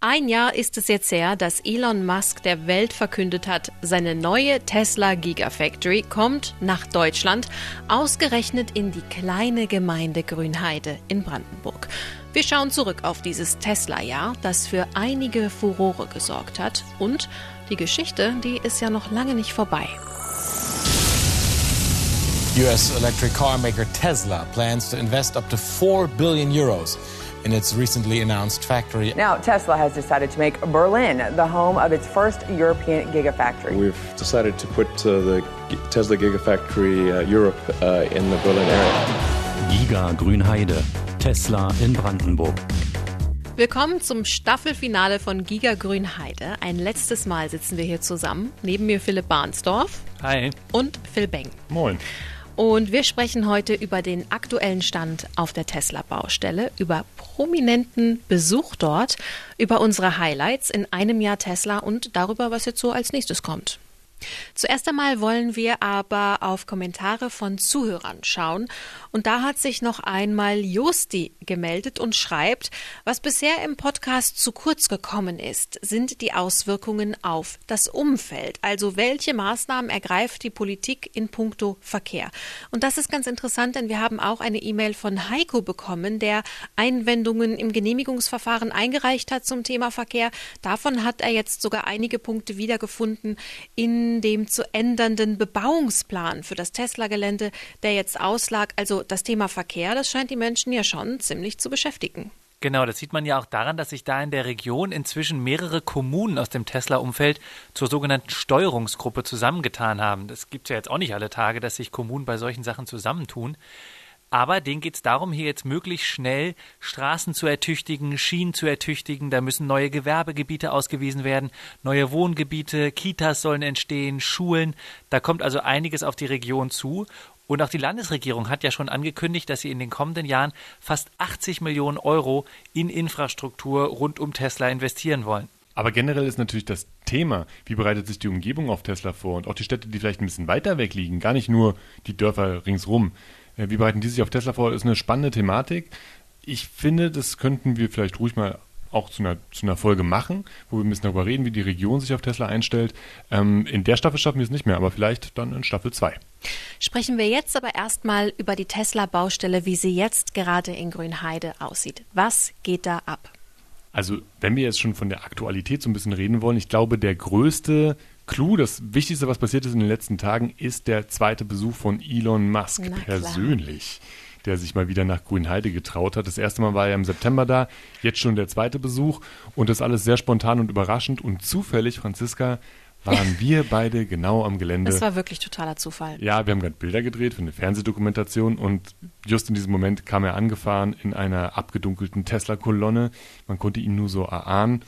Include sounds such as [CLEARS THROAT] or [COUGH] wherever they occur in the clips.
Ein Jahr ist es jetzt her, dass Elon Musk der Welt verkündet hat, seine neue Tesla Gigafactory kommt nach Deutschland, ausgerechnet in die kleine Gemeinde Grünheide in Brandenburg. Wir schauen zurück auf dieses Tesla-Jahr, das für einige Furore gesorgt hat. Und die Geschichte, die ist ja noch lange nicht vorbei. US electric car maker Tesla plans to invest up to 4 billion euros in its recently announced factory. Now, Tesla has decided to make Berlin the home of its first European Gigafactory. We've decided to put uh, the Tesla Gigafactory uh, Europe uh, in the Berlin area. Giga Grünheide, Tesla in Brandenburg. Willkommen zum Staffelfinale von Giga Grünheide. Ein letztes Mal sitzen wir hier zusammen. Neben mir Philipp Barnsdorf. Hi. Und Phil Beng. Moin. Und wir sprechen heute über den aktuellen Stand auf der Tesla-Baustelle, über prominenten Besuch dort, über unsere Highlights in einem Jahr Tesla und darüber, was jetzt so als nächstes kommt. Zuerst einmal wollen wir aber auf Kommentare von Zuhörern schauen. Und da hat sich noch einmal Justi gemeldet und schreibt, was bisher im Podcast zu kurz gekommen ist, sind die Auswirkungen auf das Umfeld. Also welche Maßnahmen ergreift die Politik in puncto Verkehr? Und das ist ganz interessant, denn wir haben auch eine E-Mail von Heiko bekommen, der Einwendungen im Genehmigungsverfahren eingereicht hat zum Thema Verkehr. Davon hat er jetzt sogar einige Punkte wiedergefunden in dem zu ändernden Bebauungsplan für das Tesla-Gelände, der jetzt auslag. Also das Thema Verkehr, das scheint die Menschen ja schon ziemlich zu beschäftigen. Genau, das sieht man ja auch daran, dass sich da in der Region inzwischen mehrere Kommunen aus dem Tesla-Umfeld zur sogenannten Steuerungsgruppe zusammengetan haben. Das gibt es ja jetzt auch nicht alle Tage, dass sich Kommunen bei solchen Sachen zusammentun. Aber denen geht es darum, hier jetzt möglichst schnell Straßen zu ertüchtigen, Schienen zu ertüchtigen. Da müssen neue Gewerbegebiete ausgewiesen werden, neue Wohngebiete, Kitas sollen entstehen, Schulen. Da kommt also einiges auf die Region zu. Und auch die Landesregierung hat ja schon angekündigt, dass sie in den kommenden Jahren fast 80 Millionen Euro in Infrastruktur rund um Tesla investieren wollen. Aber generell ist natürlich das Thema, wie bereitet sich die Umgebung auf Tesla vor und auch die Städte, die vielleicht ein bisschen weiter weg liegen, gar nicht nur die Dörfer ringsrum. Wie bereiten die sich auf Tesla vor? Ist eine spannende Thematik. Ich finde, das könnten wir vielleicht ruhig mal auch zu einer, zu einer Folge machen, wo wir ein bisschen darüber reden, wie die Region sich auf Tesla einstellt. Ähm, in der Staffel schaffen wir es nicht mehr, aber vielleicht dann in Staffel 2. Sprechen wir jetzt aber erstmal über die Tesla-Baustelle, wie sie jetzt gerade in Grünheide aussieht. Was geht da ab? Also, wenn wir jetzt schon von der Aktualität so ein bisschen reden wollen, ich glaube, der größte Clou, das Wichtigste, was passiert ist in den letzten Tagen, ist der zweite Besuch von Elon Musk persönlich, der sich mal wieder nach Grünheide getraut hat. Das erste Mal war er im September da, jetzt schon der zweite Besuch und das alles sehr spontan und überraschend und zufällig, Franziska, waren [LAUGHS] wir beide genau am Gelände. Das war wirklich totaler Zufall. Ja, wir haben gerade Bilder gedreht für eine Fernsehdokumentation und just in diesem Moment kam er angefahren in einer abgedunkelten Tesla-Kolonne. Man konnte ihn nur so erahnen.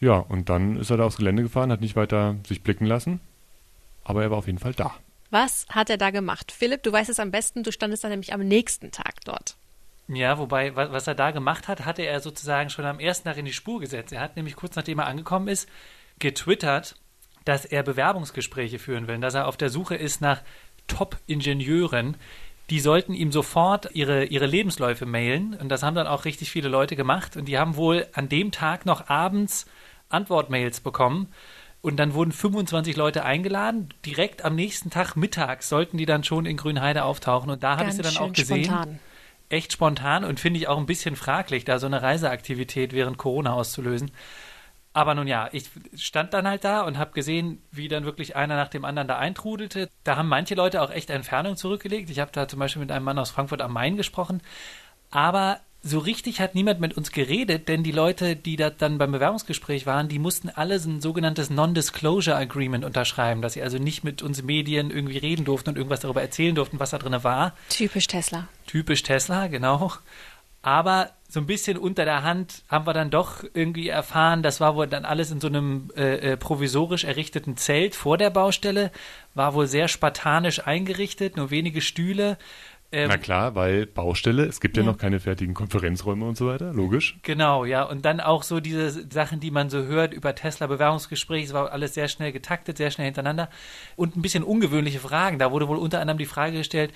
Ja, und dann ist er da aufs Gelände gefahren, hat nicht weiter sich blicken lassen, aber er war auf jeden Fall da. Was hat er da gemacht? Philipp, du weißt es am besten, du standest dann nämlich am nächsten Tag dort. Ja, wobei, was er da gemacht hat, hatte er sozusagen schon am ersten Tag in die Spur gesetzt. Er hat nämlich kurz nachdem er angekommen ist, getwittert, dass er Bewerbungsgespräche führen will, dass er auf der Suche ist nach Top-Ingenieuren. Die sollten ihm sofort ihre, ihre Lebensläufe mailen. Und das haben dann auch richtig viele Leute gemacht. Und die haben wohl an dem Tag noch abends Antwortmails bekommen. Und dann wurden 25 Leute eingeladen. Direkt am nächsten Tag mittags sollten die dann schon in Grünheide auftauchen. Und da habe ich sie dann auch gesehen. Spontan. Echt spontan und finde ich auch ein bisschen fraglich, da so eine Reiseaktivität während Corona auszulösen. Aber nun ja, ich stand dann halt da und habe gesehen, wie dann wirklich einer nach dem anderen da eintrudelte. Da haben manche Leute auch echt Entfernung zurückgelegt. Ich habe da zum Beispiel mit einem Mann aus Frankfurt am Main gesprochen. Aber so richtig hat niemand mit uns geredet, denn die Leute, die da dann beim Bewerbungsgespräch waren, die mussten alle ein sogenanntes Non-Disclosure Agreement unterschreiben, dass sie also nicht mit uns Medien irgendwie reden durften und irgendwas darüber erzählen durften, was da drin war. Typisch Tesla. Typisch Tesla, genau. Aber so ein bisschen unter der Hand haben wir dann doch irgendwie erfahren, das war wohl dann alles in so einem äh, äh provisorisch errichteten Zelt vor der Baustelle, war wohl sehr spartanisch eingerichtet, nur wenige Stühle. Ähm, Na klar, weil Baustelle, es gibt ja. ja. noch keine fertigen Konferenzräume und so weiter, logisch. Genau, ja. Und dann auch so diese Sachen, die man so hört über Tesla-Bewerbungsgespräche, es war alles sehr schnell getaktet, sehr schnell hintereinander. Und ein bisschen ungewöhnliche Fragen. Da wurde wohl unter anderem die Frage gestellt,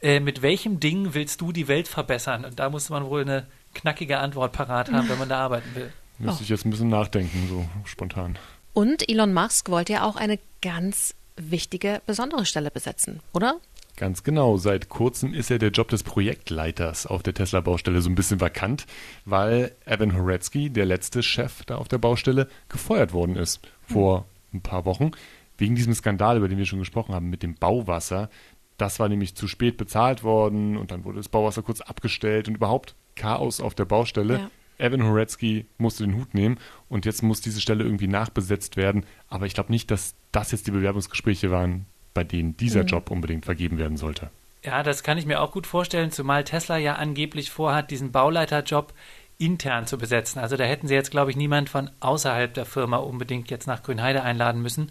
äh, mit welchem Ding willst du die Welt verbessern? Und da musste man wohl eine knackige Antwort parat haben, wenn man da arbeiten will. Müsste oh. ich jetzt ein bisschen nachdenken, so spontan. Und Elon Musk wollte ja auch eine ganz wichtige, besondere Stelle besetzen, oder? Ganz genau. Seit kurzem ist ja der Job des Projektleiters auf der Tesla-Baustelle so ein bisschen vakant, weil Evan Horetsky, der letzte Chef da auf der Baustelle, gefeuert worden ist vor ein paar Wochen wegen diesem Skandal, über den wir schon gesprochen haben, mit dem Bauwasser. Das war nämlich zu spät bezahlt worden und dann wurde das Bauwasser kurz abgestellt und überhaupt Chaos auf der Baustelle. Ja. Evan Horetsky musste den Hut nehmen und jetzt muss diese Stelle irgendwie nachbesetzt werden. Aber ich glaube nicht, dass das jetzt die Bewerbungsgespräche waren, bei denen dieser mhm. Job unbedingt vergeben werden sollte. Ja, das kann ich mir auch gut vorstellen, zumal Tesla ja angeblich vorhat, diesen Bauleiterjob intern zu besetzen. Also da hätten sie jetzt, glaube ich, niemand von außerhalb der Firma unbedingt jetzt nach Grünheide einladen müssen.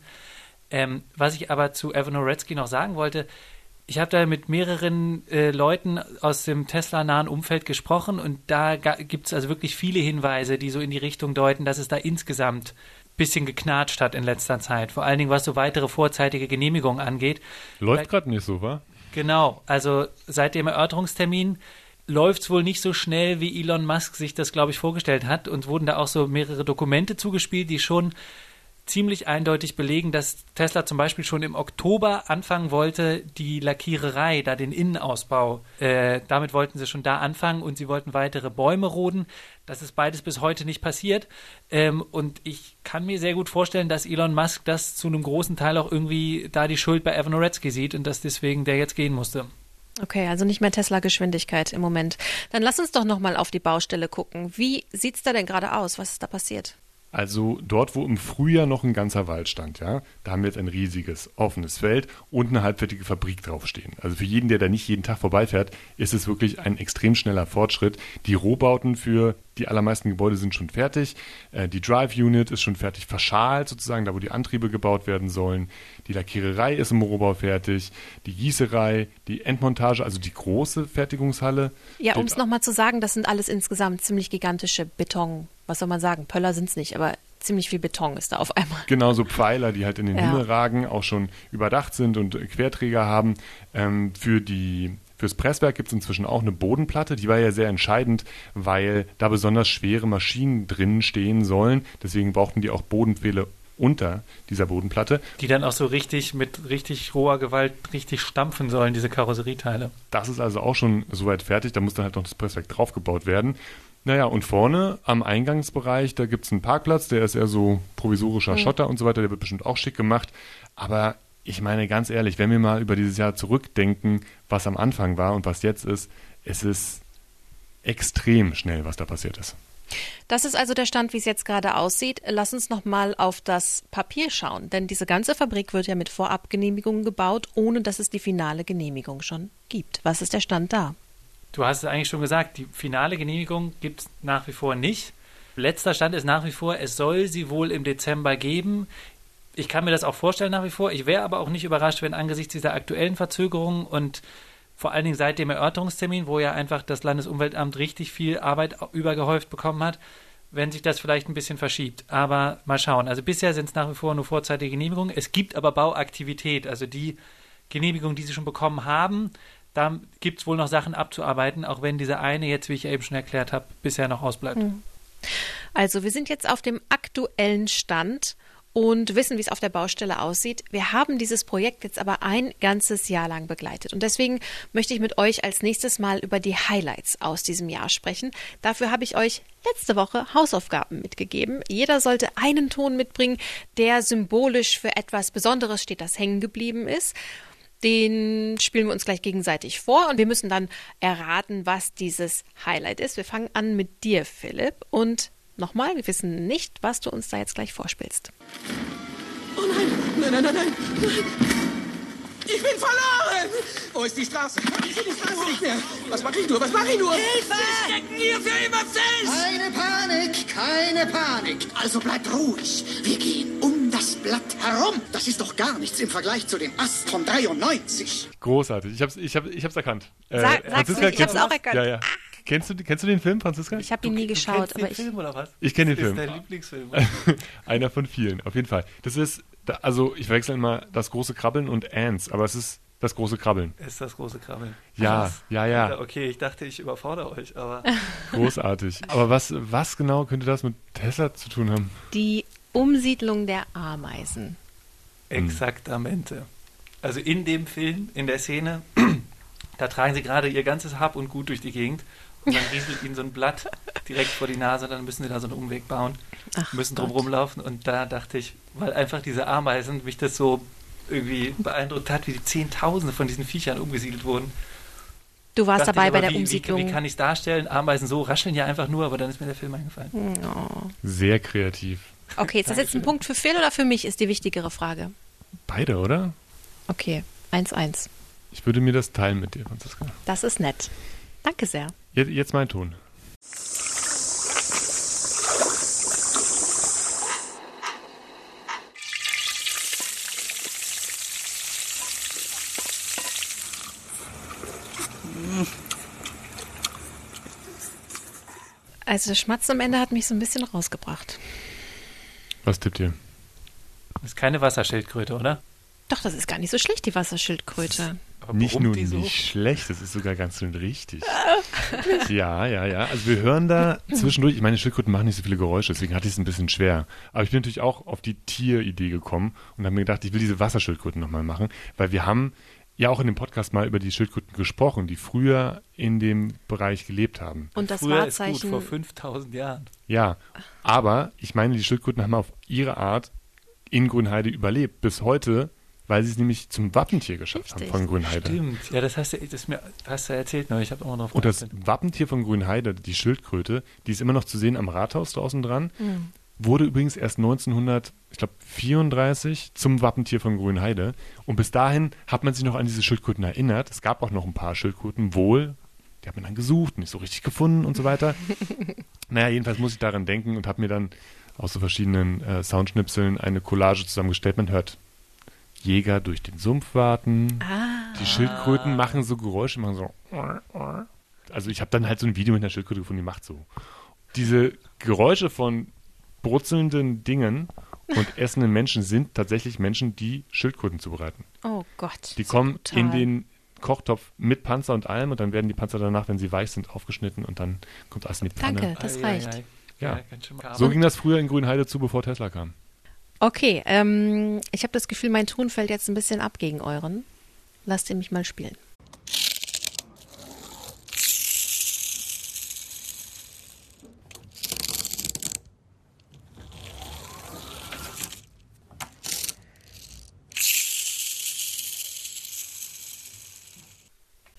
Ähm, was ich aber zu Evan Oretsky noch sagen wollte, ich habe da mit mehreren äh, Leuten aus dem Tesla-nahen Umfeld gesprochen und da gibt es also wirklich viele Hinweise, die so in die Richtung deuten, dass es da insgesamt bisschen geknatscht hat in letzter Zeit. Vor allen Dingen, was so weitere vorzeitige Genehmigungen angeht. Läuft gerade nicht so, wa? Genau. Also seit dem Erörterungstermin läuft es wohl nicht so schnell, wie Elon Musk sich das, glaube ich, vorgestellt hat. Und wurden da auch so mehrere Dokumente zugespielt, die schon ziemlich eindeutig belegen, dass Tesla zum Beispiel schon im Oktober anfangen wollte, die Lackiererei, da den Innenausbau, äh, damit wollten sie schon da anfangen und sie wollten weitere Bäume roden. Das ist beides bis heute nicht passiert. Ähm, und ich kann mir sehr gut vorstellen, dass Elon Musk das zu einem großen Teil auch irgendwie da die Schuld bei Evan Oretsky sieht und dass deswegen der jetzt gehen musste. Okay, also nicht mehr Tesla-Geschwindigkeit im Moment. Dann lass uns doch nochmal auf die Baustelle gucken. Wie sieht es da denn gerade aus? Was ist da passiert? Also dort, wo im Frühjahr noch ein ganzer Wald stand, ja, da haben wir jetzt ein riesiges offenes Feld und eine halbfertige Fabrik draufstehen. Also für jeden, der da nicht jeden Tag vorbeifährt, ist es wirklich ein extrem schneller Fortschritt. Die Rohbauten für die allermeisten Gebäude sind schon fertig. Äh, die Drive Unit ist schon fertig verschalt, sozusagen, da wo die Antriebe gebaut werden sollen. Die Lackiererei ist im Rohbau fertig. Die Gießerei, die Endmontage, also die große Fertigungshalle. Ja, um es nochmal zu sagen, das sind alles insgesamt ziemlich gigantische Beton was soll man sagen, Pöller sind es nicht, aber ziemlich viel Beton ist da auf einmal. [LAUGHS] Genau, so Pfeiler, die halt in den ja. Himmel ragen, auch schon überdacht sind und Querträger haben. Ähm, für die Fürs Presswerk gibt es inzwischen auch eine Bodenplatte, die war ja sehr entscheidend, weil da besonders schwere Maschinen drin stehen sollen. Deswegen brauchten die auch Bodenpfähle unter dieser Bodenplatte. Die dann auch so richtig mit richtig roher Gewalt richtig stampfen sollen, diese Karosserieteile. Das ist also auch schon soweit fertig, da muss dann halt noch das Presswerk draufgebaut werden. Naja, und vorne am Eingangsbereich, da gibt es einen Parkplatz, der ist eher so provisorischer mhm. Schotter und so weiter, der wird bestimmt auch schick gemacht. Aber ich meine ganz ehrlich, wenn wir mal über dieses Jahr zurückdenken, was am Anfang war und was jetzt ist, es ist extrem schnell, was da passiert ist. Das ist also der Stand, wie es jetzt gerade aussieht. Lass uns noch mal auf das Papier schauen, denn diese ganze Fabrik wird ja mit Vorabgenehmigungen gebaut, ohne dass es die finale Genehmigung schon gibt. Was ist der Stand da? Du hast es eigentlich schon gesagt, die finale Genehmigung gibt es nach wie vor nicht. Letzter Stand ist nach wie vor, es soll sie wohl im Dezember geben. Ich kann mir das auch vorstellen nach wie vor. Ich wäre aber auch nicht überrascht, wenn angesichts dieser aktuellen Verzögerungen und vor allen Dingen seit dem Erörterungstermin, wo ja einfach das Landesumweltamt richtig viel Arbeit übergehäuft bekommen hat, wenn sich das vielleicht ein bisschen verschiebt. Aber mal schauen. Also bisher sind es nach wie vor nur vorzeitige Genehmigungen. Es gibt aber Bauaktivität, also die Genehmigungen, die sie schon bekommen haben, da gibt es wohl noch Sachen abzuarbeiten, auch wenn diese eine jetzt, wie ich eben schon erklärt habe, bisher noch ausbleibt. Hm. Also wir sind jetzt auf dem aktuellen Stand und wissen, wie es auf der Baustelle aussieht. Wir haben dieses Projekt jetzt aber ein ganzes Jahr lang begleitet. Und deswegen möchte ich mit euch als nächstes mal über die Highlights aus diesem Jahr sprechen. Dafür habe ich euch letzte Woche Hausaufgaben mitgegeben. Jeder sollte einen Ton mitbringen, der symbolisch für etwas Besonderes steht, das hängen geblieben ist. Den spielen wir uns gleich gegenseitig vor und wir müssen dann erraten, was dieses Highlight ist. Wir fangen an mit dir, Philipp. Und nochmal, wir wissen nicht, was du uns da jetzt gleich vorspielst. Oh nein, nein, nein, nein, nein. Ich bin verloren! Wo ist die Straße? Ich sehe die Straße nicht mehr. Was mache ich nur? Was mache ich nur? Hilfe! Sie stecken hier für immer fest! Keine Panik, keine Panik. Also bleibt ruhig. Wir gehen um das Blatt herum. Das ist doch gar nichts im Vergleich zu dem Ast von 93. Großartig. Ich hab's, ich hab, ich hab's erkannt. Äh, Sag, sag's nicht, ich hab's auch erkannt. Ja, ja. Kennst du, kennst du den Film, Franziska? Ich habe ihn nie geschaut. Du aber den Film oder was? Ich kenne den Film. Das ist dein Lieblingsfilm. [LAUGHS] Einer von vielen, auf jeden Fall. Das ist, also ich verwechsel immer das große Krabbeln und Ants, aber es ist das große Krabbeln. Ist das große Krabbeln. Ja, Krass. ja, ja. Okay, ich dachte, ich überfordere euch, aber. [LAUGHS] Großartig. Aber was, was genau könnte das mit Tesla zu tun haben? Die Umsiedlung der Ameisen. Exaktamente. Also in dem Film, in der Szene, [CLEARS THROAT] da tragen sie gerade ihr ganzes Hab und Gut durch die Gegend und dann rieselt ihnen so ein Blatt direkt vor die Nase, dann müssen sie da so einen Umweg bauen, Ach müssen drum Gott. rumlaufen und da dachte ich, weil einfach diese Ameisen mich das so irgendwie beeindruckt hat, wie die Zehntausende von diesen Viechern umgesiedelt wurden. Du warst dabei aber, bei der wie, Umsiedlung. Wie, wie kann ich es darstellen? Ameisen so rascheln ja einfach nur, aber dann ist mir der Film eingefallen. Oh. Sehr kreativ. Okay, ist das jetzt ein Punkt für Phil oder für mich, ist die wichtigere Frage. Beide, oder? Okay, 1-1. Ich würde mir das teilen mit dir, Franziska. Das ist nett. Danke sehr. Jetzt, jetzt mein Ton. Also das Schmatzen am Ende hat mich so ein bisschen rausgebracht. Was tippt ihr? Das ist keine Wasserschildkröte, oder? Doch, das ist gar nicht so schlecht, die Wasserschildkröte. Aber Nicht nur die so? nicht schlecht, das ist sogar ganz schön richtig. [LAUGHS] ja, ja, ja. Also wir hören da zwischendurch, ich meine, Schildkröten machen nicht so viele Geräusche, deswegen hatte ich es ein bisschen schwer. Aber ich bin natürlich auch auf die Tieridee gekommen und habe mir gedacht, ich will diese Wasserschildkröten nochmal machen, weil wir haben ja auch in dem Podcast mal über die Schildkröten gesprochen, die früher in dem Bereich gelebt haben. Und das Früher ist gut, Wahrzeichen. vor 5000 Jahren. Ja, aber ich meine, die Schildkröten haben auf ihre Art in Grünheide überlebt, bis heute, weil sie es nämlich zum Wappentier geschafft Richtig. haben von Grünheide. Stimmt, ja, das hast du, das mir, hast du erzählt, ne? ich habe auch noch Und das Wappentier von Grünheide, die Schildkröte, die ist immer noch zu sehen am Rathaus draußen dran, Mhm. wurde übrigens erst 1934 zum Wappentier von Grünheide. Und bis dahin hat man sich noch an diese Schildkröten erinnert. Es gab auch noch ein paar Schildkröten, wohl. Die hat man dann gesucht, nicht so richtig gefunden und so weiter. [LAUGHS] naja, jedenfalls muss ich daran denken und habe mir dann aus so verschiedenen äh, Soundschnipseln eine Collage zusammengestellt. Man hört Jäger durch den Sumpf warten. Ah. Die Schildkröten machen so Geräusche, machen so. Also ich habe dann halt so ein Video mit einer Schildkröte gefunden, die macht so. Diese Geräusche von brutzelnden Dingen und [LAUGHS] essenden Menschen sind tatsächlich Menschen, die Schildkröten zubereiten. Oh Gott. Die kommen brutal. in den Kochtopf mit Panzer und allem und dann werden die Panzer danach, wenn sie weich sind, aufgeschnitten und dann kommt alles Pfanne. Danke, das reicht. Ja. makaber. So ging das früher in Grünheide zu, bevor Tesla kam. Okay, ähm, ich habe das Gefühl, mein Ton fällt jetzt ein bisschen ab gegen euren. Lasst ihr mich mal spielen.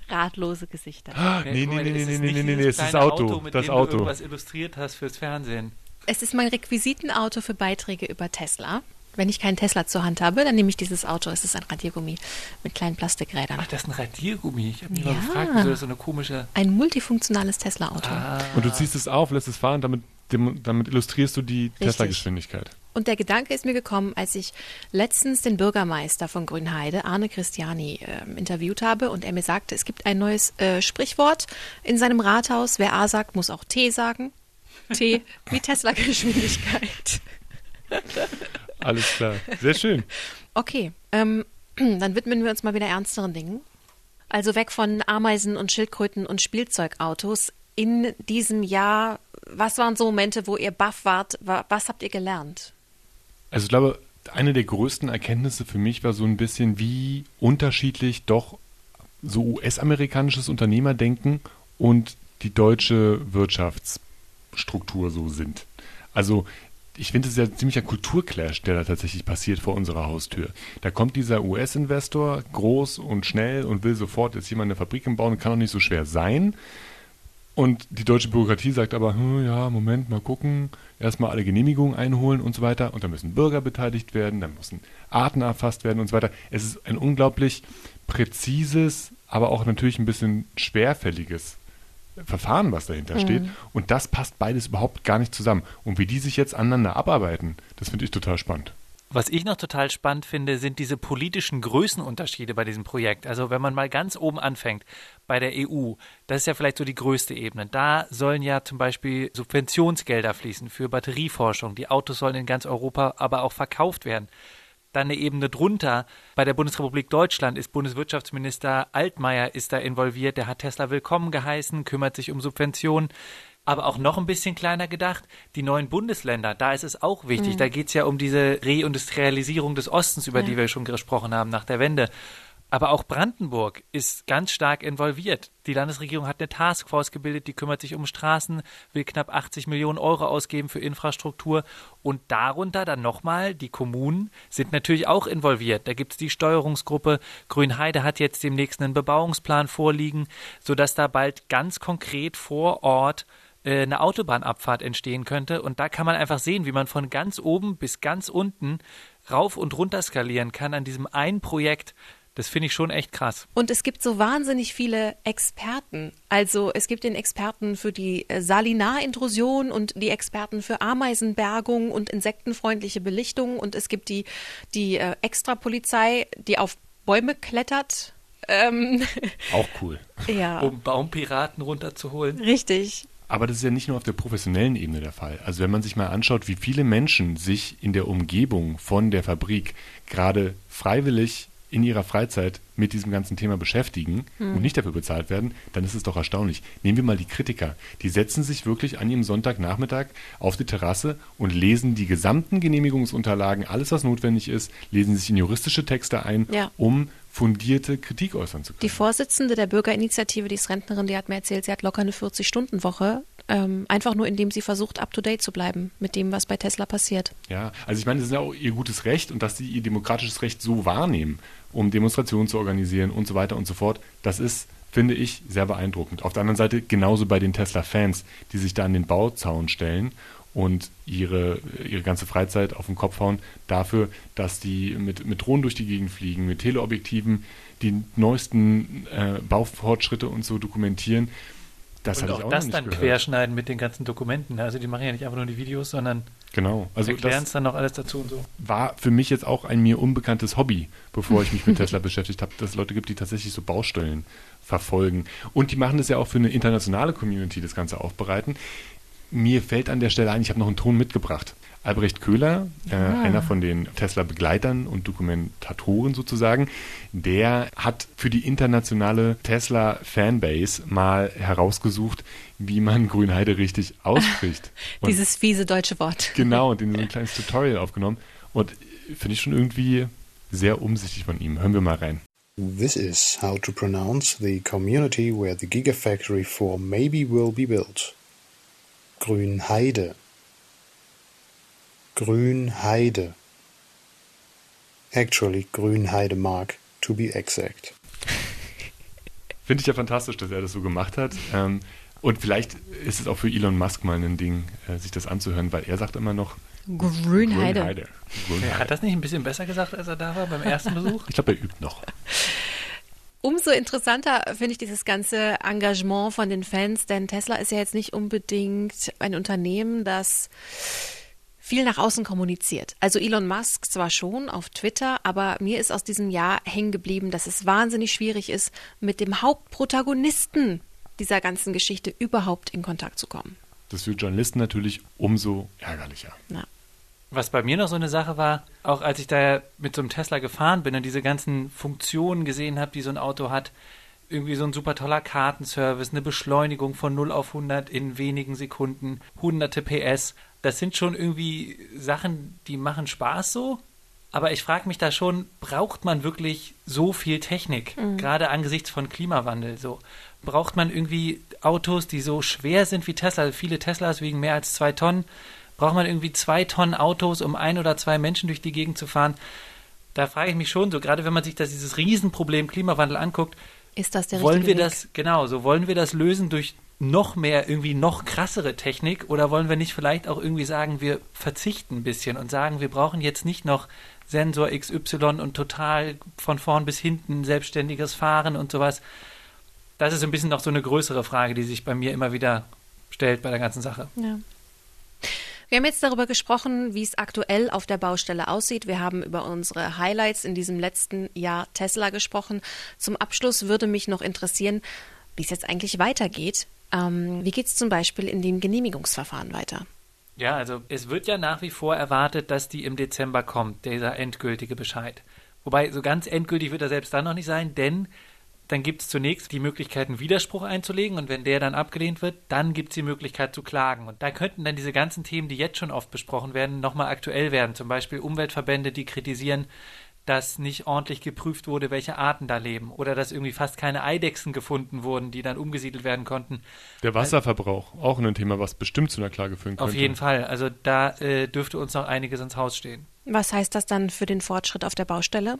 Ratlose Gesichter. Ah, nee, nee, Moment, nee, es nee, ist nee, nicht nee, nee, dieses es ist das kleine Auto. mit Das dem Auto. du irgendwas illustriert hast fürs Fernsehen. Es ist mein Requisitenauto für Beiträge über Tesla. Wenn ich keinen Tesla zur Hand habe, dann nehme ich dieses Auto. Es ist ein Radiergummi mit kleinen Plastikrädern. Ach, das ist ein Radiergummi. Ich habe mich Ja. mal gefragt, wieso das so eine komische. Ein multifunktionales Tesla-Auto. Ah, Und du ziehst es auf, lässt es fahren, damit, dem, damit illustrierst du die Tesla-Geschwindigkeit. Und der Gedanke ist mir gekommen, als ich letztens den Bürgermeister von Grünheide, Arne Christiani, ähm, interviewt habe und er mir sagte, es gibt ein neues äh, Sprichwort in seinem Rathaus. Wer A sagt, muss auch T sagen. T wie Tesla-Geschwindigkeit. Alles klar. Sehr schön. Okay, ähm, [CLEARS THROAT] dann widmen wir uns mal wieder ernsteren Dingen. Also weg von Ameisen und Schildkröten und Spielzeugautos. In diesem Jahr, was waren so Momente, wo ihr baff wart? Wa- Was habt ihr gelernt? Also ich glaube, eine der größten Erkenntnisse für mich war so ein bisschen, wie unterschiedlich doch so US-amerikanisches Unternehmerdenken und die deutsche Wirtschaftsstruktur so sind. Also ich finde, es ist ja ein Kulturclash, der da tatsächlich passiert vor unserer Haustür. Da kommt dieser US-Investor groß und schnell und will sofort jetzt mal eine Fabrik bauen, kann doch nicht so schwer sein. Und die deutsche Bürokratie sagt aber, hm, ja, Moment, mal gucken, erstmal alle Genehmigungen einholen und so weiter. Und dann müssen Bürger beteiligt werden, dann müssen Arten erfasst werden und so weiter. Es ist ein unglaublich präzises, aber auch natürlich ein bisschen schwerfälliges Verfahren, was dahinter steht. Und das passt beides überhaupt gar nicht zusammen. Und wie die sich jetzt aneinander abarbeiten, das finde ich total spannend. Was ich noch total spannend finde, sind diese politischen Größenunterschiede bei diesem Projekt. Also wenn man mal ganz oben anfängt, bei der EU, das ist ja vielleicht so die größte Ebene. Da sollen ja zum Beispiel Subventionsgelder fließen für Batterieforschung. Die Autos sollen in ganz Europa aber auch verkauft werden. Dann eine Ebene drunter. Bei der Bundesrepublik Deutschland ist Bundeswirtschaftsminister Altmaier ist da involviert. Der hat Tesla willkommen geheißen, kümmert sich um Subventionen. Aber auch noch ein bisschen kleiner gedacht, die neuen Bundesländer, da ist es auch wichtig. Mhm. Da geht es ja um diese Reindustrialisierung des Ostens, über ja. die wir schon gesprochen haben nach der Wende. Aber auch Brandenburg ist ganz stark involviert. Die Landesregierung hat eine Taskforce gebildet, die kümmert sich um Straßen, will knapp 80 Millionen Euro ausgeben für Infrastruktur. Und darunter dann nochmal, die Kommunen sind natürlich auch involviert. Da gibt es die Steuerungsgruppe. Grünheide hat jetzt demnächst einen Bebauungsplan vorliegen, sodass da bald ganz konkret vor Ort äh, eine Autobahnabfahrt entstehen könnte. Und da kann man einfach sehen, wie man von ganz oben bis ganz unten rauf und runter skalieren kann an diesem einen Projekt. Das finde ich schon echt krass. Und es gibt so wahnsinnig viele Experten. Also es gibt den Experten für die äh, Salinarintrusion und die Experten für Ameisenbergung und insektenfreundliche Belichtung und es gibt die, die äh, Extrapolizei, die auf Bäume klettert. Ähm, [LAUGHS] Auch cool. Ja. Um Baumpiraten runterzuholen. Richtig. Aber das ist ja nicht nur auf der professionellen Ebene der Fall. Also wenn man sich mal anschaut, wie viele Menschen sich in der Umgebung von der Fabrik gerade freiwillig in ihrer Freizeit mit diesem ganzen Thema beschäftigen hm. und nicht dafür bezahlt werden, dann ist es doch erstaunlich. Nehmen wir mal die Kritiker. Die setzen sich wirklich an ihrem Sonntagnachmittag auf die Terrasse und lesen die gesamten Genehmigungsunterlagen, alles was notwendig ist, lesen sich in juristische Texte ein, ja. um fundierte Kritik äußern zu können. Die Vorsitzende der Bürgerinitiative, die ist Rentnerin, die hat mir erzählt, sie hat locker eine 40-Stunden-Woche ähm, einfach nur, indem sie versucht, up-to-date zu bleiben mit dem, was bei Tesla passiert. Ja, also ich meine, das ist ja auch ihr gutes Recht und dass sie ihr demokratisches Recht so wahrnehmen, um Demonstrationen zu organisieren und so weiter und so fort, das ist, finde ich, sehr beeindruckend. Auf der anderen Seite genauso bei den Tesla-Fans, die sich da an den Bauzaun stellen und ihre, ihre ganze Freizeit auf den Kopf hauen dafür, dass die mit, mit Drohnen durch die Gegend fliegen, mit Teleobjektiven die neuesten äh, Baufortschritte und so dokumentieren. Das und auch, auch das dann gehört. querschneiden mit den ganzen Dokumenten. Also die machen ja nicht einfach nur die Videos, sondern genau. also erklären es dann noch alles dazu und so. War für mich jetzt auch ein mir unbekanntes Hobby, bevor ich mich mit Tesla [LAUGHS] beschäftigt habe, dass es Leute gibt, die tatsächlich so Baustellen verfolgen. Und die machen das ja auch für eine internationale Community, das Ganze aufbereiten. Mir fällt an der Stelle ein, ich habe noch einen Ton mitgebracht. Albrecht Köhler, äh, ah. einer von den Tesla-Begleitern und Dokumentatoren sozusagen, der hat für die internationale Tesla-Fanbase mal herausgesucht, wie man [LAUGHS] Grünheide richtig ausspricht. [LAUGHS] Dieses fiese deutsche Wort. Genau, und in [LAUGHS] so ein kleines Tutorial aufgenommen. Und finde ich schon irgendwie sehr umsichtig von ihm. Hören wir mal rein. This is how to pronounce the community where the Gigafactory 4 maybe will be built. Grünheide. Grünheide. Actually, Grünheidemark, to be exact. Finde ich ja fantastisch, dass er das so gemacht hat. Ähm, und vielleicht ist es auch für Elon Musk mal ein Ding, äh, sich das anzuhören, weil er sagt immer noch Grünheide. Grünheide. Grünheide. Hat das nicht ein bisschen besser gesagt, als er da war beim ersten Besuch? ich glaube, er übt noch. Umso interessanter finde ich dieses ganze Engagement von den Fans, denn Tesla ist ja jetzt nicht unbedingt ein Unternehmen, das viel nach außen kommuniziert. Also Elon Musk zwar schon auf Twitter, aber mir ist aus diesem Jahr hängen geblieben, dass es wahnsinnig schwierig ist, mit dem Hauptprotagonisten dieser ganzen Geschichte überhaupt in Kontakt zu kommen. Das ist für Journalisten natürlich umso ärgerlicher. Ja. Was bei mir noch so eine Sache war, auch als ich da mit so einem Tesla gefahren bin und diese ganzen Funktionen gesehen habe, die so ein Auto hat, irgendwie so ein super toller Kartenservice, eine Beschleunigung von 0 auf 100 in wenigen Sekunden, hunderte PS, das sind schon irgendwie Sachen, die machen Spaß so. Aber ich frage mich da schon, braucht man wirklich so viel Technik? Mhm. Gerade angesichts von Klimawandel so. Braucht man irgendwie Autos, die so schwer sind wie Tesla? Viele Teslas wiegen mehr als zwei Tonnen. Braucht man irgendwie zwei Tonnen Autos, um ein oder zwei Menschen durch die Gegend zu fahren? Da frage ich mich schon so, gerade wenn man sich das, dieses Riesenproblem Klimawandel anguckt, ist das der wollen wir Weg? das genau so wollen wir das lösen durch noch mehr, irgendwie noch krassere Technik oder wollen wir nicht vielleicht auch irgendwie sagen, wir verzichten ein bisschen und sagen, wir brauchen jetzt nicht noch Sensor XY und total von vorn bis hinten selbstständiges Fahren und sowas. Das ist ein bisschen noch so eine größere Frage, die sich bei mir immer wieder stellt bei der ganzen Sache. Ja. Wir haben jetzt darüber gesprochen, wie es aktuell auf der Baustelle aussieht. Wir haben über unsere Highlights in diesem letzten Jahr Tesla gesprochen. Zum Abschluss würde mich noch interessieren, wie es jetzt eigentlich weitergeht. Ähm, wie geht es zum Beispiel in dem Genehmigungsverfahren weiter? Ja, also es wird ja nach wie vor erwartet, dass die im Dezember kommt, dieser endgültige Bescheid. Wobei so ganz endgültig wird er selbst dann noch nicht sein, denn dann gibt es zunächst die Möglichkeit, einen Widerspruch einzulegen und wenn der dann abgelehnt wird, dann gibt es die Möglichkeit zu klagen. Und da könnten dann diese ganzen Themen, die jetzt schon oft besprochen werden, nochmal aktuell werden. Zum Beispiel Umweltverbände, die kritisieren, dass nicht ordentlich geprüft wurde, welche Arten da leben oder dass irgendwie fast keine Eidechsen gefunden wurden, die dann umgesiedelt werden konnten. Der Wasserverbrauch, auch ein Thema, was bestimmt zu einer Klage führen könnte. Auf jeden Fall. Also da äh, dürfte uns noch einiges ins Haus stehen. Was heißt das dann für den Fortschritt auf der Baustelle?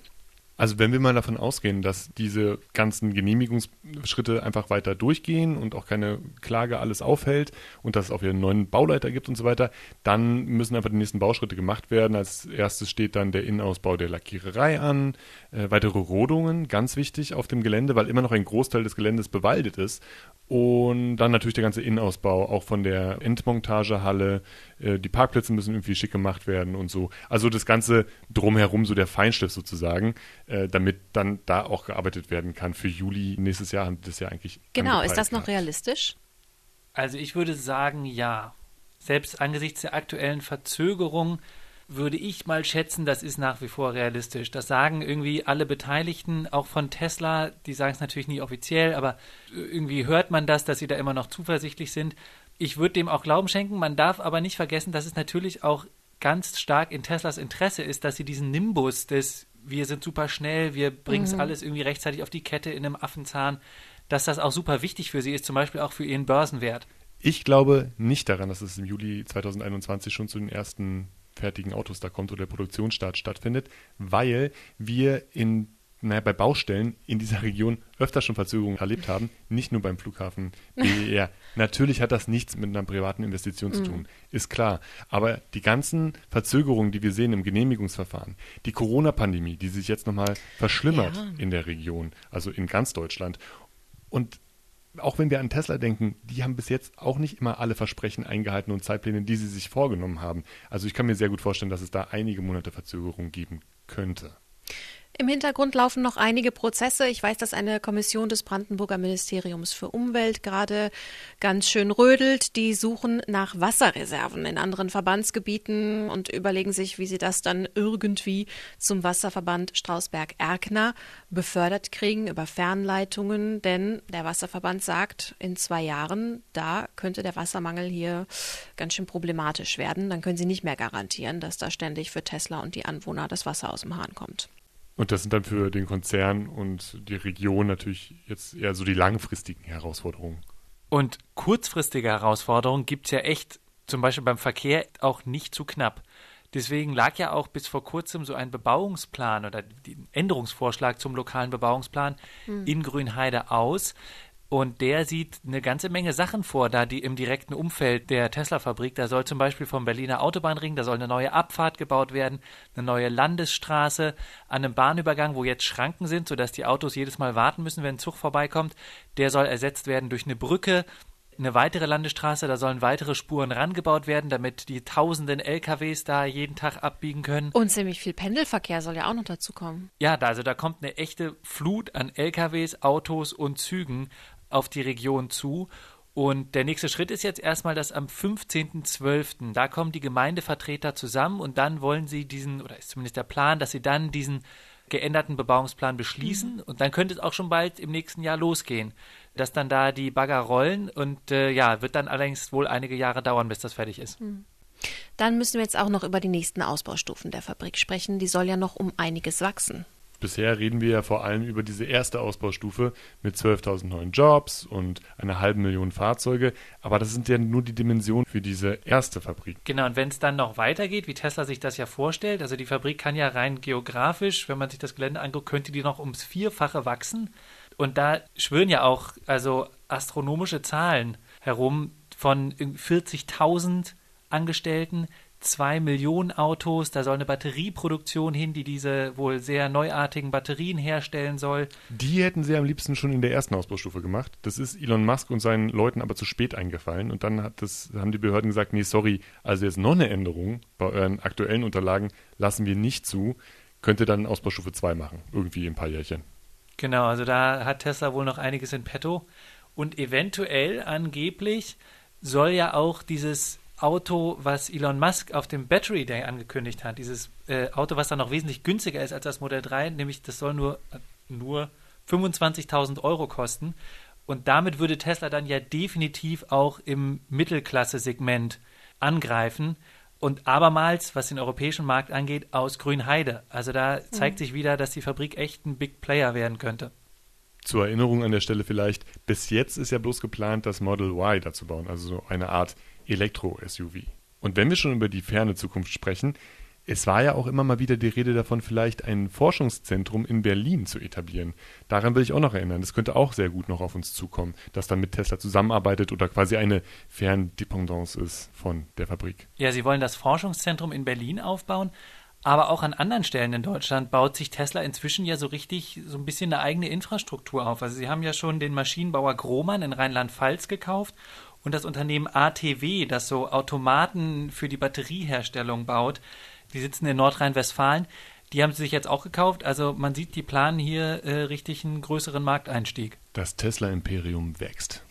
Also wenn wir mal davon ausgehen, dass diese ganzen Genehmigungsschritte einfach weiter durchgehen und auch keine Klage alles aufhält und dass es auch wieder einen neuen Bauleiter gibt und so weiter, dann müssen einfach die nächsten Bauschritte gemacht werden. Als erstes steht dann der Innenausbau der Lackiererei an, äh, weitere Rodungen, ganz wichtig auf dem Gelände, weil immer noch ein Großteil des Geländes bewaldet ist und dann natürlich der ganze Innenausbau, auch von der Endmontagehalle. Äh, die Parkplätze müssen irgendwie schick gemacht werden und so. Also das Ganze drumherum, so der Feinschliff sozusagen, äh, damit dann da auch gearbeitet werden kann. Für Juli nächstes Jahr haben das ja eigentlich. Genau, ist das noch realistisch? Also ich würde sagen, ja. Selbst angesichts der aktuellen Verzögerung würde ich mal schätzen, das ist nach wie vor realistisch. Das sagen irgendwie alle Beteiligten, auch von Tesla, die sagen es natürlich nie offiziell, aber irgendwie hört man das, dass sie da immer noch zuversichtlich sind. Ich würde dem auch Glauben schenken. Man darf aber nicht vergessen, dass es natürlich auch ganz stark in Teslas Interesse ist, dass sie diesen Nimbus des wir sind super schnell, wir bringen es mhm. alles irgendwie rechtzeitig auf die Kette in einem Affenzahn, dass das auch super wichtig für sie ist, zum Beispiel auch für ihren Börsenwert. Ich glaube nicht daran, dass es im Juli 2021 schon zu den ersten fertigen Autos da kommt oder der Produktionsstart stattfindet, weil wir in naja, bei Baustellen in dieser Region öfter schon Verzögerungen erlebt haben, nicht nur beim Flughafen [LAUGHS] BER. Natürlich hat das nichts mit einer privaten Investition zu mhm. tun, ist klar. Aber die ganzen Verzögerungen, die wir sehen im Genehmigungsverfahren, die Corona-Pandemie, die sich jetzt nochmal verschlimmert ja. in der Region, also in ganz Deutschland. Und auch wenn wir an Tesla denken, die haben bis jetzt auch nicht immer alle Versprechen eingehalten und Zeitpläne, die sie sich vorgenommen haben. Also ich kann mir sehr gut vorstellen, dass es da einige Monate Verzögerung geben könnte. Im Hintergrund laufen noch einige Prozesse. Ich weiß, dass eine Kommission des Brandenburger Ministeriums für Umwelt gerade ganz schön rödelt. Die suchen nach Wasserreserven in anderen Verbandsgebieten und überlegen sich, wie sie das dann irgendwie zum Wasserverband Strausberg-Erkner befördert kriegen über Fernleitungen. Denn der Wasserverband sagt, in zwei Jahren, da könnte der Wassermangel hier ganz schön problematisch werden. Dann können sie nicht mehr garantieren, dass da ständig für Tesla und die Anwohner das Wasser aus dem Hahn kommt. Und das sind dann für den Konzern und die Region natürlich jetzt eher so die langfristigen Herausforderungen. Und kurzfristige Herausforderungen gibt es ja echt, zum Beispiel beim Verkehr, auch nicht zu knapp. Deswegen lag ja auch bis vor kurzem so ein Bebauungsplan oder ein Änderungsvorschlag zum lokalen Bebauungsplan mhm. in Grünheide aus. Und der sieht eine ganze Menge Sachen vor, da die im direkten Umfeld der Tesla-Fabrik. Da soll zum Beispiel vom Berliner Autobahnring, da soll eine neue Abfahrt gebaut werden, eine neue Landesstraße an einem Bahnübergang, wo jetzt Schranken sind, sodass die Autos jedes Mal warten müssen, wenn ein Zug vorbeikommt. Der soll ersetzt werden durch eine Brücke, eine weitere Landesstraße, da sollen weitere Spuren rangebaut werden, damit die tausenden LKWs da jeden Tag abbiegen können. Und ziemlich viel Pendelverkehr soll ja auch noch dazu kommen. Ja, da, also da kommt eine echte Flut an LKWs, Autos und Zügen auf die Region zu. Und der nächste Schritt ist jetzt erstmal, dass am 15.12. da kommen die Gemeindevertreter zusammen und dann wollen sie diesen, oder ist zumindest der Plan, dass sie dann diesen geänderten Bebauungsplan beschließen. Mhm. Und dann könnte es auch schon bald im nächsten Jahr losgehen, dass dann da die Bagger rollen. Und äh, ja, wird dann allerdings wohl einige Jahre dauern, bis das fertig ist. Mhm. Dann müssen wir jetzt auch noch über die nächsten Ausbaustufen der Fabrik sprechen. Die soll ja noch um einiges wachsen. Bisher reden wir ja vor allem über diese erste Ausbaustufe mit 12.000 neuen Jobs und einer halben Million Fahrzeuge. Aber das sind ja nur die Dimensionen für diese erste Fabrik. Genau, und wenn es dann noch weitergeht, wie Tesla sich das ja vorstellt, also die Fabrik kann ja rein geografisch, wenn man sich das Gelände anguckt, könnte die noch ums Vierfache wachsen. Und da schwören ja auch also astronomische Zahlen herum von 40.000 Angestellten, zwei Millionen Autos, da soll eine Batterieproduktion hin, die diese wohl sehr neuartigen Batterien herstellen soll. Die hätten sie am liebsten schon in der ersten Ausbaustufe gemacht. Das ist Elon Musk und seinen Leuten aber zu spät eingefallen. Und dann das, haben die Behörden gesagt, nee, sorry, also jetzt noch eine Änderung bei euren aktuellen Unterlagen lassen wir nicht zu. Könnte dann Ausbaustufe 2 machen, irgendwie in ein paar Jährchen. Genau, also da hat Tesla wohl noch einiges in petto. Und eventuell, angeblich, soll ja auch dieses Auto, was Elon Musk auf dem Battery Day angekündigt hat. Dieses äh, Auto, was dann noch wesentlich günstiger ist als das Modell 3, nämlich das soll nur, äh, nur 25.000 Euro kosten. Und damit würde Tesla dann ja definitiv auch im Mittelklasse-Segment angreifen. Und abermals, was den europäischen Markt angeht, aus Grünheide. Also da zeigt mhm. sich wieder, dass die Fabrik echt ein Big Player werden könnte. Zur Erinnerung an der Stelle vielleicht, bis jetzt ist ja bloß geplant, das Model Y dazu bauen, also so eine Art Elektro-SUV. Und wenn wir schon über die ferne Zukunft sprechen, es war ja auch immer mal wieder die Rede davon, vielleicht ein Forschungszentrum in Berlin zu etablieren. Daran will ich auch noch erinnern. Das könnte auch sehr gut noch auf uns zukommen, dass dann mit Tesla zusammenarbeitet oder quasi eine Ferndependance ist von der Fabrik. Ja, Sie wollen das Forschungszentrum in Berlin aufbauen, aber auch an anderen Stellen in Deutschland baut sich Tesla inzwischen ja so richtig so ein bisschen eine eigene Infrastruktur auf. Also Sie haben ja schon den Maschinenbauer Grohmann in Rheinland-Pfalz gekauft und das Unternehmen ATW, das so Automaten für die Batterieherstellung baut. Die sitzen in Nordrhein-Westfalen. Die haben sie sich jetzt auch gekauft. Also man sieht, die planen hier äh, richtig einen größeren Markteinstieg. Das Tesla-Imperium wächst.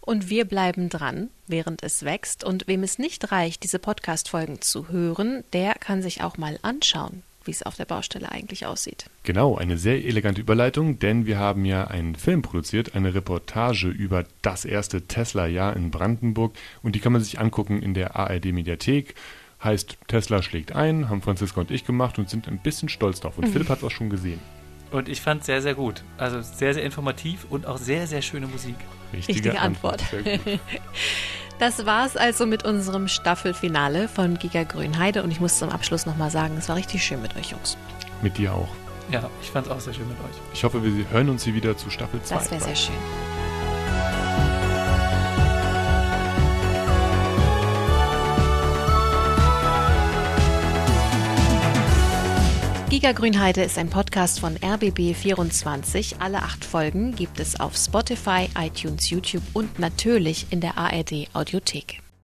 Und wir bleiben dran, während es wächst. Und wem es nicht reicht, diese Podcast-Folgen zu hören, der kann sich auch mal anschauen, wie es auf der Baustelle eigentlich aussieht. Genau, eine sehr elegante Überleitung, denn wir haben ja einen Film produziert, eine Reportage über das erste Tesla-Jahr in Brandenburg. Und die kann man sich angucken in der ARD-Mediathek. Heißt, Tesla schlägt ein, haben Franziska und ich gemacht und sind ein bisschen stolz drauf. Und mhm. Philipp hat es auch schon gesehen. Und ich fand es sehr, sehr gut. Also sehr, sehr informativ und auch sehr, sehr schöne Musik. Richtige, Richtige Antwort. Antwort. [LAUGHS] Das war's also mit unserem Staffelfinale von Giga Grünheide und ich muss zum Abschluss nochmal sagen, es war richtig schön mit euch Jungs. Mit dir auch. Ja, ich fand es auch sehr schön mit euch. Ich hoffe, wir hören uns hier wieder zu Staffel 2. Das wäre sehr schön. Giga Grünheide ist ein Podcast von RBB24. Alle acht Folgen gibt es auf Spotify, iTunes, YouTube und natürlich in der ARD Audiothek.